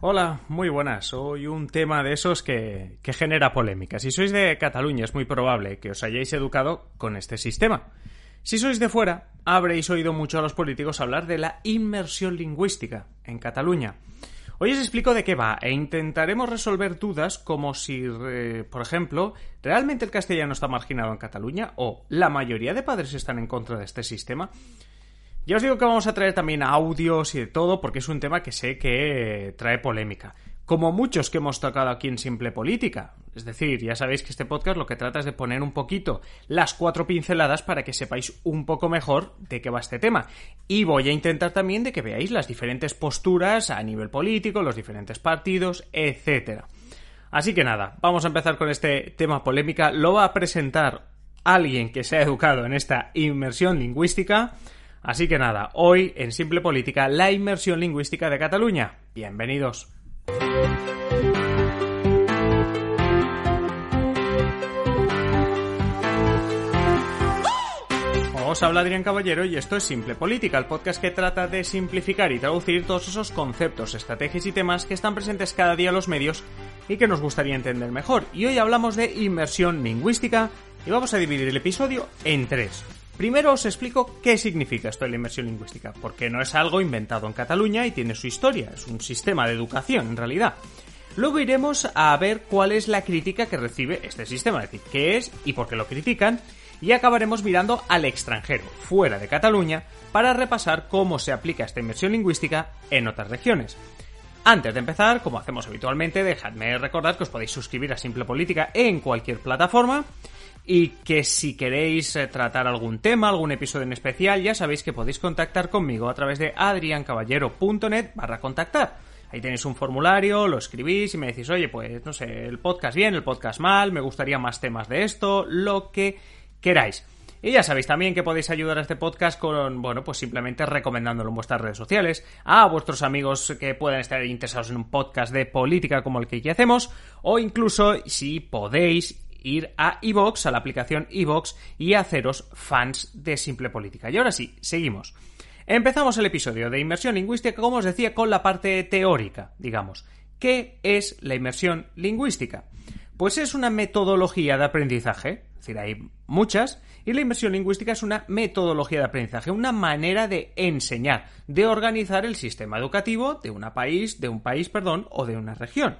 Hola, muy buenas. Hoy un tema de esos que, que, genera polémica. Si sois de Cataluña es muy probable que os hayáis educado con este sistema. Si sois de fuera, habréis oído mucho a los políticos hablar de la inmersión lingüística en Cataluña. Hoy os explico de qué va e intentaremos resolver dudas como si, eh, por ejemplo, ¿realmente el castellano está marginado en Cataluña? ¿O la mayoría de padres están en contra de este sistema? Ya os digo que vamos a traer también audios y de todo, porque es un tema que sé que trae polémica. Como muchos que hemos tocado aquí en Simple Política. Es decir, ya sabéis que este podcast lo que trata es de poner un poquito las cuatro pinceladas para que sepáis un poco mejor de qué va este tema. Y voy a intentar también de que veáis las diferentes posturas a nivel político, los diferentes partidos, etc. Así que nada, vamos a empezar con este tema polémica. Lo va a presentar alguien que se ha educado en esta inmersión lingüística. Así que nada, hoy en Simple Política, la inmersión lingüística de Cataluña. Bienvenidos. Os habla Adrián Caballero y esto es Simple Política, el podcast que trata de simplificar y traducir todos esos conceptos, estrategias y temas que están presentes cada día en los medios y que nos gustaría entender mejor. Y hoy hablamos de inmersión lingüística y vamos a dividir el episodio en tres. Primero os explico qué significa esto de la inmersión lingüística, porque no es algo inventado en Cataluña y tiene su historia, es un sistema de educación en realidad. Luego iremos a ver cuál es la crítica que recibe este sistema, es decir, qué es y por qué lo critican, y acabaremos mirando al extranjero, fuera de Cataluña, para repasar cómo se aplica esta inmersión lingüística en otras regiones. Antes de empezar, como hacemos habitualmente, dejadme recordar que os podéis suscribir a Simple Política en cualquier plataforma y que si queréis eh, tratar algún tema, algún episodio en especial, ya sabéis que podéis contactar conmigo a través de adriancaballero.net barra contactar. Ahí tenéis un formulario, lo escribís y me decís, oye, pues no sé, el podcast bien, el podcast mal, me gustaría más temas de esto, lo que queráis. Y ya sabéis también que podéis ayudar a este podcast con, bueno, pues simplemente recomendándolo en vuestras redes sociales, a vuestros amigos que puedan estar interesados en un podcast de política como el que aquí hacemos, o incluso, si podéis, ir a iVox, a la aplicación iVox, y haceros fans de Simple Política. Y ahora sí, seguimos. Empezamos el episodio de inmersión lingüística, como os decía, con la parte teórica, digamos. ¿Qué es la inmersión lingüística? Pues es una metodología de aprendizaje, es decir, hay muchas, y la inmersión lingüística es una metodología de aprendizaje, una manera de enseñar, de organizar el sistema educativo de un país, de un país, perdón, o de una región.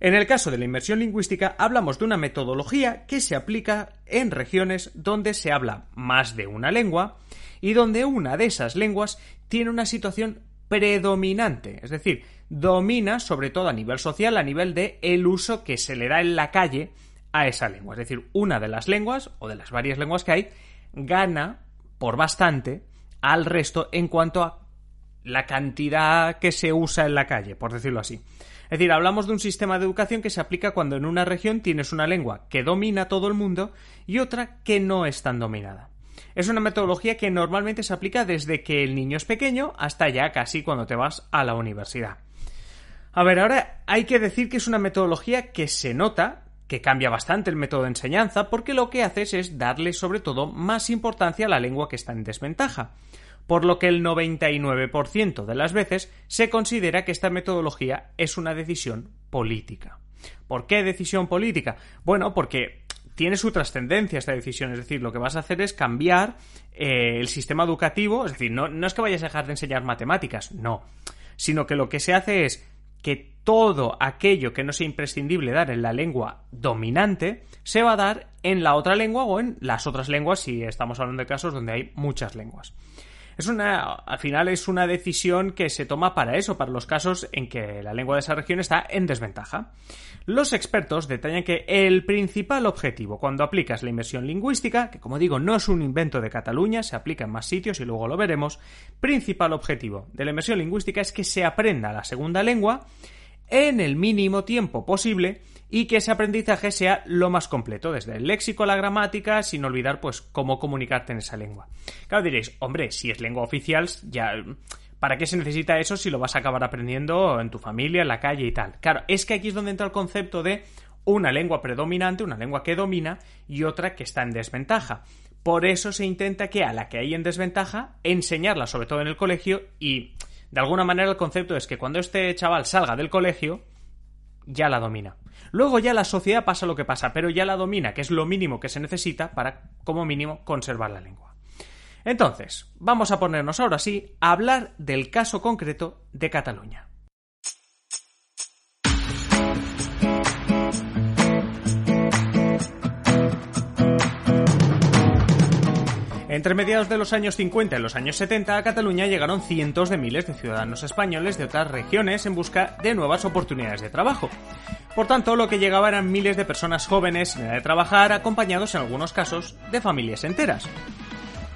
En el caso de la inmersión lingüística hablamos de una metodología que se aplica en regiones donde se habla más de una lengua y donde una de esas lenguas tiene una situación predominante, es decir, domina sobre todo a nivel social, a nivel de el uso que se le da en la calle a esa lengua, es decir, una de las lenguas o de las varias lenguas que hay gana por bastante al resto en cuanto a la cantidad que se usa en la calle, por decirlo así. Es decir, hablamos de un sistema de educación que se aplica cuando en una región tienes una lengua que domina todo el mundo y otra que no es tan dominada. Es una metodología que normalmente se aplica desde que el niño es pequeño hasta ya casi cuando te vas a la universidad. A ver, ahora hay que decir que es una metodología que se nota que cambia bastante el método de enseñanza porque lo que haces es darle sobre todo más importancia a la lengua que está en desventaja por lo que el 99% de las veces se considera que esta metodología es una decisión política. ¿Por qué decisión política? Bueno, porque tiene su trascendencia esta decisión, es decir, lo que vas a hacer es cambiar eh, el sistema educativo, es decir, no, no es que vayas a dejar de enseñar matemáticas, no, sino que lo que se hace es que todo aquello que no sea imprescindible dar en la lengua dominante se va a dar en la otra lengua o en las otras lenguas si estamos hablando de casos donde hay muchas lenguas. Es una, al final es una decisión que se toma para eso, para los casos en que la lengua de esa región está en desventaja. Los expertos detallan que el principal objetivo cuando aplicas la inversión lingüística, que como digo no es un invento de Cataluña, se aplica en más sitios y luego lo veremos, principal objetivo de la inversión lingüística es que se aprenda la segunda lengua en el mínimo tiempo posible y que ese aprendizaje sea lo más completo, desde el léxico a la gramática, sin olvidar pues cómo comunicarte en esa lengua. Claro diréis, hombre, si es lengua oficial, ya ¿Para qué se necesita eso si lo vas a acabar aprendiendo en tu familia, en la calle y tal? Claro, es que aquí es donde entra el concepto de una lengua predominante, una lengua que domina y otra que está en desventaja. Por eso se intenta que a la que hay en desventaja enseñarla, sobre todo en el colegio, y De alguna manera el concepto es que cuando este chaval salga del colegio, ya la domina. Luego ya la sociedad pasa lo que pasa, pero ya la domina, que es lo mínimo que se necesita para, como mínimo, conservar la lengua. Entonces, vamos a ponernos ahora sí a hablar del caso concreto de Cataluña. Entre mediados de los años 50 y los años 70 a Cataluña llegaron cientos de miles de ciudadanos españoles de otras regiones en busca de nuevas oportunidades de trabajo. Por tanto, lo que llegaba eran miles de personas jóvenes en edad de trabajar, acompañados en algunos casos de familias enteras.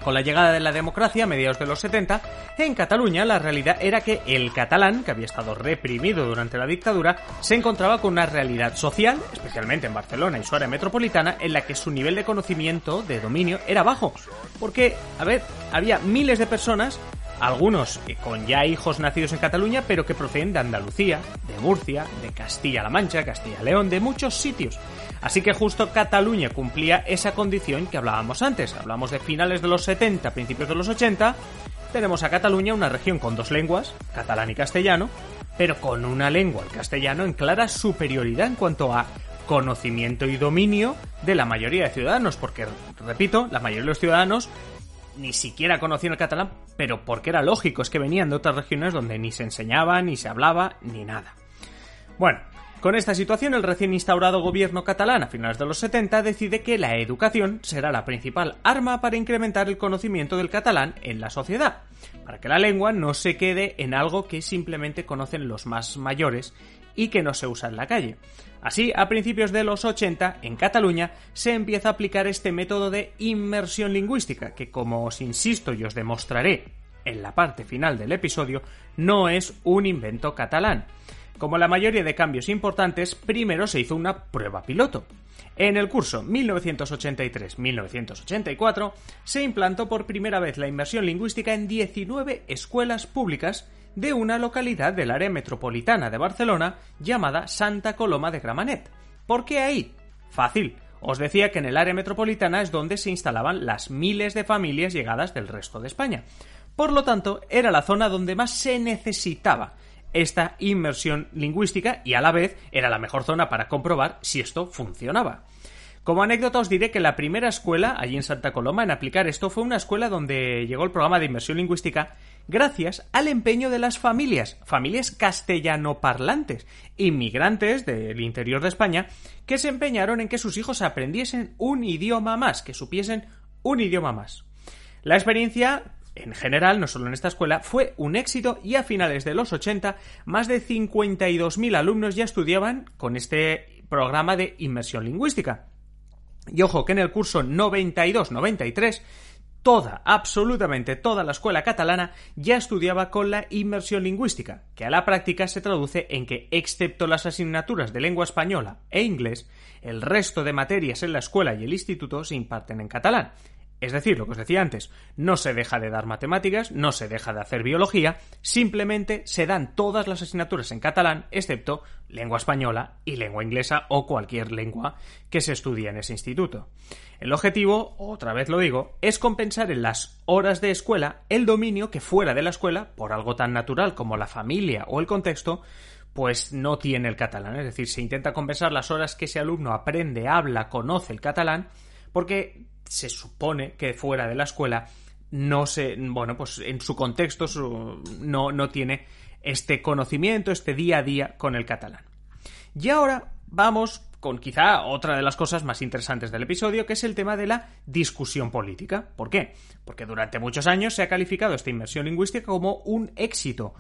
Con la llegada de la democracia a mediados de los 70, en Cataluña la realidad era que el catalán, que había estado reprimido durante la dictadura, se encontraba con una realidad social, especialmente en Barcelona y su área metropolitana, en la que su nivel de conocimiento, de dominio, era bajo. Porque, a ver, había miles de personas algunos con ya hijos nacidos en Cataluña, pero que proceden de Andalucía, de Murcia, de Castilla-La Mancha, Castilla-León, de muchos sitios. Así que justo Cataluña cumplía esa condición que hablábamos antes. Hablamos de finales de los 70, principios de los 80. Tenemos a Cataluña una región con dos lenguas, catalán y castellano, pero con una lengua, el castellano, en clara superioridad en cuanto a conocimiento y dominio de la mayoría de ciudadanos, porque, repito, la mayoría de los ciudadanos ni siquiera conocían el catalán, pero porque era lógico, es que venían de otras regiones donde ni se enseñaba, ni se hablaba, ni nada. Bueno, con esta situación, el recién instaurado gobierno catalán a finales de los 70 decide que la educación será la principal arma para incrementar el conocimiento del catalán en la sociedad, para que la lengua no se quede en algo que simplemente conocen los más mayores y que no se usa en la calle. Así, a principios de los 80, en Cataluña, se empieza a aplicar este método de inmersión lingüística, que como os insisto y os demostraré en la parte final del episodio, no es un invento catalán. Como la mayoría de cambios importantes, primero se hizo una prueba piloto. En el curso 1983-1984 se implantó por primera vez la inmersión lingüística en 19 escuelas públicas de una localidad del área metropolitana de Barcelona llamada Santa Coloma de Gramenet. ¿Por qué ahí? Fácil. Os decía que en el área metropolitana es donde se instalaban las miles de familias llegadas del resto de España. Por lo tanto, era la zona donde más se necesitaba esta inmersión lingüística y a la vez era la mejor zona para comprobar si esto funcionaba. Como anécdota os diré que la primera escuela, allí en Santa Coloma, en aplicar esto fue una escuela donde llegó el programa de inmersión lingüística gracias al empeño de las familias, familias castellano-parlantes, inmigrantes del interior de España, que se empeñaron en que sus hijos aprendiesen un idioma más, que supiesen un idioma más. La experiencia en general, no solo en esta escuela, fue un éxito y a finales de los 80 más de 52.000 alumnos ya estudiaban con este programa de inmersión lingüística. Y ojo que en el curso 92-93 toda, absolutamente toda la escuela catalana ya estudiaba con la inmersión lingüística, que a la práctica se traduce en que, excepto las asignaturas de lengua española e inglés, el resto de materias en la escuela y el instituto se imparten en catalán. Es decir, lo que os decía antes, no se deja de dar matemáticas, no se deja de hacer biología, simplemente se dan todas las asignaturas en catalán, excepto lengua española y lengua inglesa o cualquier lengua que se estudie en ese instituto. El objetivo, otra vez lo digo, es compensar en las horas de escuela el dominio que fuera de la escuela, por algo tan natural como la familia o el contexto, pues no tiene el catalán. Es decir, se intenta compensar las horas que ese alumno aprende, habla, conoce el catalán, porque se supone que fuera de la escuela no se, bueno, pues en su contexto no, no tiene este conocimiento, este día a día con el catalán. Y ahora vamos con quizá otra de las cosas más interesantes del episodio, que es el tema de la discusión política. ¿Por qué? Porque durante muchos años se ha calificado esta inmersión lingüística como un éxito,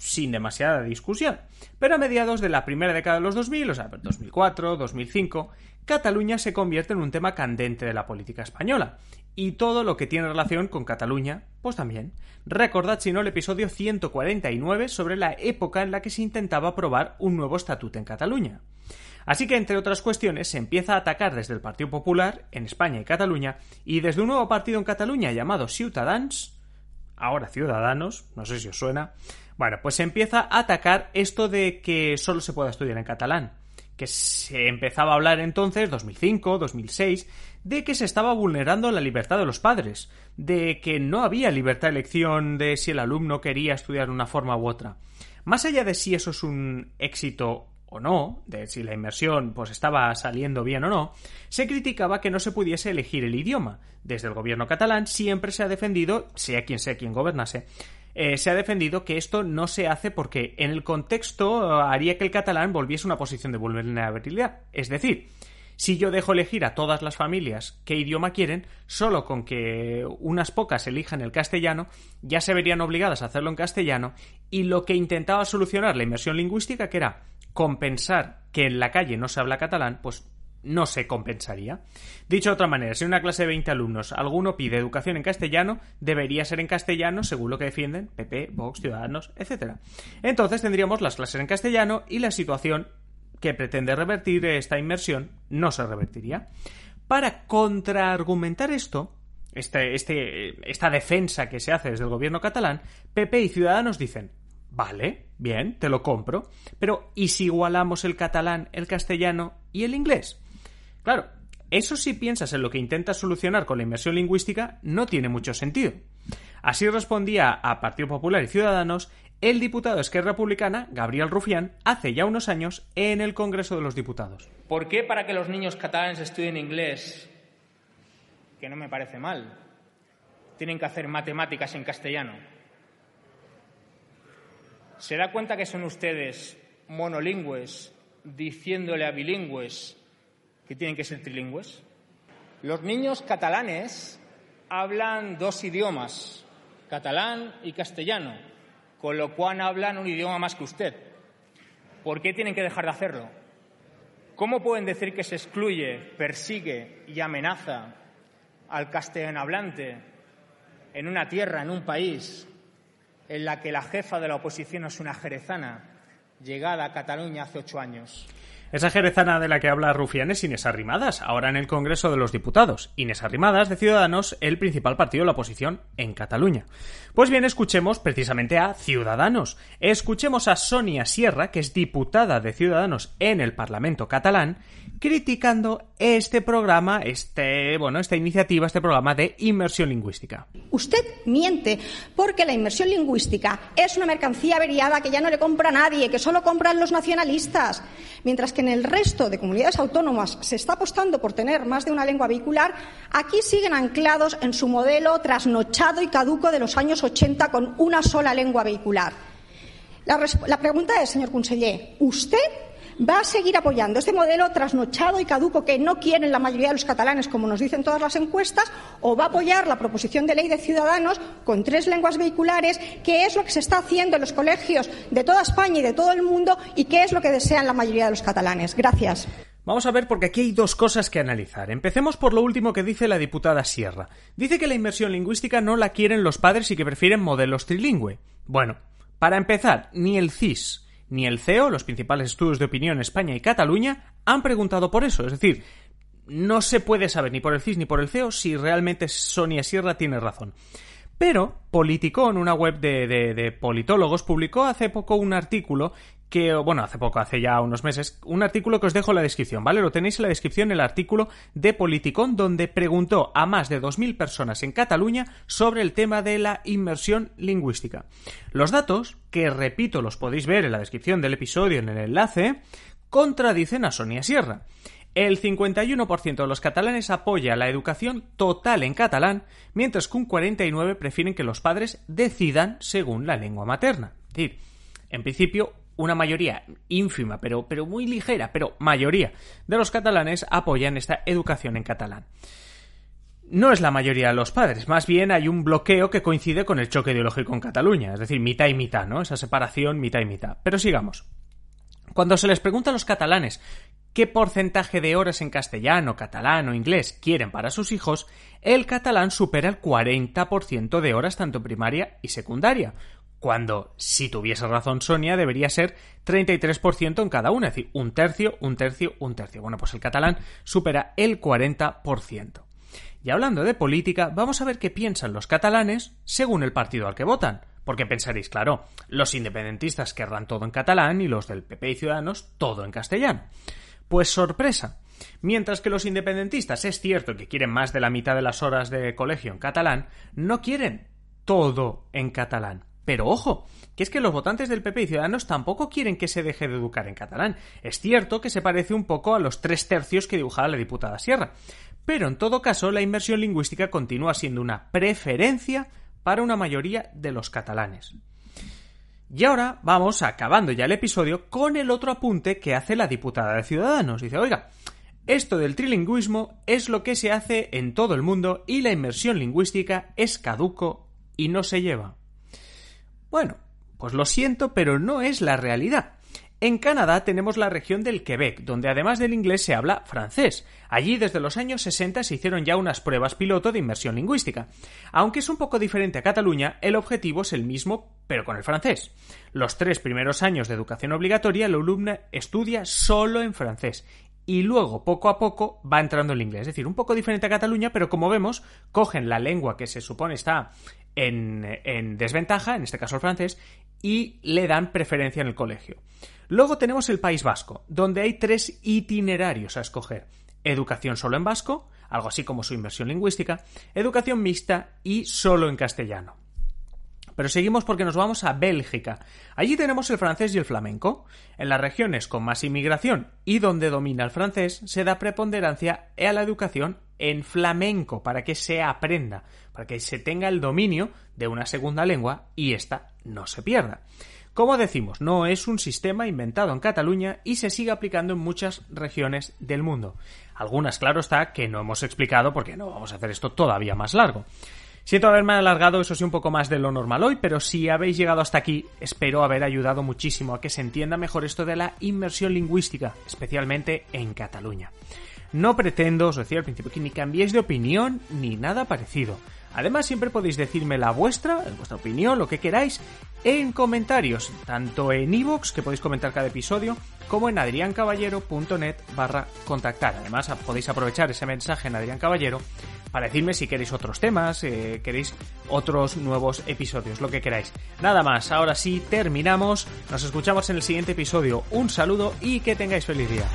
sin demasiada discusión. Pero a mediados de la primera década de los 2000, o sea, 2004, 2005, Cataluña se convierte en un tema candente de la política española. Y todo lo que tiene relación con Cataluña, pues también. Recordad si no el episodio 149 sobre la época en la que se intentaba aprobar un nuevo estatuto en Cataluña. Así que, entre otras cuestiones, se empieza a atacar desde el Partido Popular, en España y Cataluña, y desde un nuevo partido en Cataluña llamado Ciutadans, ahora Ciudadanos, no sé si os suena, bueno, pues se empieza a atacar esto de que solo se pueda estudiar en catalán, que se empezaba a hablar entonces, 2005, 2006, de que se estaba vulnerando la libertad de los padres, de que no había libertad de elección de si el alumno quería estudiar de una forma u otra. Más allá de si eso es un éxito o no, de si la inmersión pues estaba saliendo bien o no, se criticaba que no se pudiese elegir el idioma. Desde el gobierno catalán siempre se ha defendido, sea quien sea quien gobernase, eh, se ha defendido que esto no se hace porque en el contexto eh, haría que el catalán volviese a una posición de vulnerabilidad. Es decir, si yo dejo elegir a todas las familias qué idioma quieren, solo con que unas pocas elijan el castellano, ya se verían obligadas a hacerlo en castellano, y lo que intentaba solucionar la inmersión lingüística, que era compensar que en la calle no se habla catalán, pues no se compensaría. Dicho de otra manera, si una clase de 20 alumnos alguno pide educación en castellano, debería ser en castellano según lo que defienden PP, Vox, Ciudadanos, etc. Entonces tendríamos las clases en castellano y la situación que pretende revertir esta inmersión no se revertiría. Para contraargumentar esto, este, este, esta defensa que se hace desde el gobierno catalán, PP y Ciudadanos dicen Vale, bien, te lo compro. Pero ¿y si igualamos el catalán, el castellano y el inglés? Claro, eso si piensas en lo que intentas solucionar con la inmersión lingüística no tiene mucho sentido. Así respondía a Partido Popular y Ciudadanos el diputado de Esquerra Republicana, Gabriel Rufián, hace ya unos años en el Congreso de los Diputados. ¿Por qué para que los niños catalanes estudien inglés, que no me parece mal, tienen que hacer matemáticas en castellano? ¿Se da cuenta que son ustedes monolingües diciéndole a bilingües que tienen que ser trilingües? Los niños catalanes hablan dos idiomas, catalán y castellano, con lo cual hablan un idioma más que usted. ¿Por qué tienen que dejar de hacerlo? ¿Cómo pueden decir que se excluye, persigue y amenaza al castellano hablante en una tierra, en un país, en la que la jefa de la oposición es una jerezana llegada a Cataluña hace ocho años. Esa jerezana de la que habla Rufián es Inés Arrimadas, ahora en el Congreso de los Diputados. Inés Arrimadas, de Ciudadanos, el principal partido de la oposición en Cataluña. Pues bien, escuchemos precisamente a Ciudadanos. Escuchemos a Sonia Sierra, que es diputada de Ciudadanos en el Parlamento catalán, criticando este programa, este, bueno, esta iniciativa, este programa de inmersión lingüística. Usted miente porque la inmersión lingüística es una mercancía averiada que ya no le compra nadie, que solo compran los nacionalistas. Mientras que en el resto de comunidades autónomas se está apostando por tener más de una lengua vehicular, aquí siguen anclados en su modelo trasnochado y caduco de los años 80 con una sola lengua vehicular. La, la pregunta es, señor conseller, ¿usted va a seguir apoyando este modelo trasnochado y caduco que no quieren la mayoría de los catalanes, como nos dicen todas las encuestas, o va a apoyar la proposición de ley de Ciudadanos con tres lenguas vehiculares, que es lo que se está haciendo en los colegios de toda España y de todo el mundo y que es lo que desean la mayoría de los catalanes. Gracias. Vamos a ver porque aquí hay dos cosas que analizar. Empecemos por lo último que dice la diputada Sierra. Dice que la inmersión lingüística no la quieren los padres y que prefieren modelos trilingüe. Bueno, para empezar, ni el CIS ni el CEO, los principales estudios de opinión en España y Cataluña, han preguntado por eso. Es decir, no se puede saber ni por el CIS ni por el CEO si realmente Sonia Sierra tiene razón. Pero Politicón, una web de, de, politólogos, publicó hace poco un artículo que, bueno, hace poco, hace ya unos meses, un artículo que os dejo en la descripción, ¿vale? Lo tenéis en la descripción, el artículo de Politicón, donde preguntó a más de 2.000 personas en Cataluña sobre el tema de la inmersión lingüística. Los datos, que repito, los podéis ver en la descripción del episodio en el enlace, contradicen a Sonia Sierra. El 51% de los catalanes apoya la educación total en catalán, mientras que un 49% prefieren que los padres decidan según la lengua materna. Es decir, en principio, una mayoría ínfima, pero, pero muy ligera, pero mayoría de los catalanes apoyan esta educación en catalán. No es la mayoría de los padres, más bien hay un bloqueo que coincide con el choque ideológico en Cataluña, es decir, mitad y mitad, ¿no? Esa separación mitad y mitad. Pero sigamos. Cuando se les pregunta a los catalanes qué porcentaje de horas en castellano, catalán o inglés quieren para sus hijos, el catalán supera el 40% de horas tanto primaria y secundaria, cuando, si tuviese razón Sonia, debería ser 33% en cada una, es decir, un tercio, un tercio, un tercio. Bueno, pues el catalán supera el 40%. Y hablando de política, vamos a ver qué piensan los catalanes según el partido al que votan. Porque pensaréis, claro, los independentistas querrán todo en catalán y los del PP y Ciudadanos todo en castellano. Pues sorpresa. Mientras que los independentistas es cierto que quieren más de la mitad de las horas de colegio en catalán, no quieren todo en catalán. Pero ojo, que es que los votantes del PP y Ciudadanos tampoco quieren que se deje de educar en catalán. Es cierto que se parece un poco a los tres tercios que dibujaba la diputada Sierra. Pero en todo caso, la inversión lingüística continúa siendo una preferencia para una mayoría de los catalanes. Y ahora vamos acabando ya el episodio con el otro apunte que hace la diputada de Ciudadanos. Dice, oiga, esto del trilingüismo es lo que se hace en todo el mundo y la inmersión lingüística es caduco y no se lleva. Bueno, pues lo siento, pero no es la realidad. En Canadá tenemos la región del Quebec, donde además del inglés se habla francés. Allí desde los años 60 se hicieron ya unas pruebas piloto de inmersión lingüística. Aunque es un poco diferente a Cataluña, el objetivo es el mismo, pero con el francés. Los tres primeros años de educación obligatoria, el alumno estudia solo en francés y luego poco a poco va entrando el inglés. Es decir, un poco diferente a Cataluña, pero como vemos, cogen la lengua que se supone está en, en, desventaja, en este caso el francés, y le dan preferencia en el colegio. Luego tenemos el País Vasco, donde hay tres itinerarios a escoger. Educación solo en vasco, algo así como su inversión lingüística, educación mixta y solo en castellano. Pero seguimos porque nos vamos a Bélgica. Allí tenemos el francés y el flamenco. En las regiones con más inmigración y donde domina el francés, se da preponderancia a la educación en flamenco para que se aprenda, para que se tenga el dominio de una segunda lengua y ésta no se pierda. Como decimos, no es un sistema inventado en Cataluña y se sigue aplicando en muchas regiones del mundo. Algunas, claro está, que no hemos explicado porque no vamos a hacer esto todavía más largo. Siento haberme alargado, eso sí, un poco más de lo normal hoy, pero si habéis llegado hasta aquí, espero haber ayudado muchísimo a que se entienda mejor esto de la inmersión lingüística, especialmente en Cataluña. No pretendo, os decía al principio, que ni cambiéis de opinión ni nada parecido. Además, siempre podéis decirme la vuestra, vuestra opinión, lo que queráis, en comentarios, tanto en iVoox, que podéis comentar cada episodio, como en adriancaballero.net barra contactar. Además, podéis aprovechar ese mensaje en Adrián Caballero para decirme si queréis otros temas, eh, queréis otros nuevos episodios, lo que queráis. Nada más, ahora sí, terminamos. Nos escuchamos en el siguiente episodio. Un saludo y que tengáis feliz día.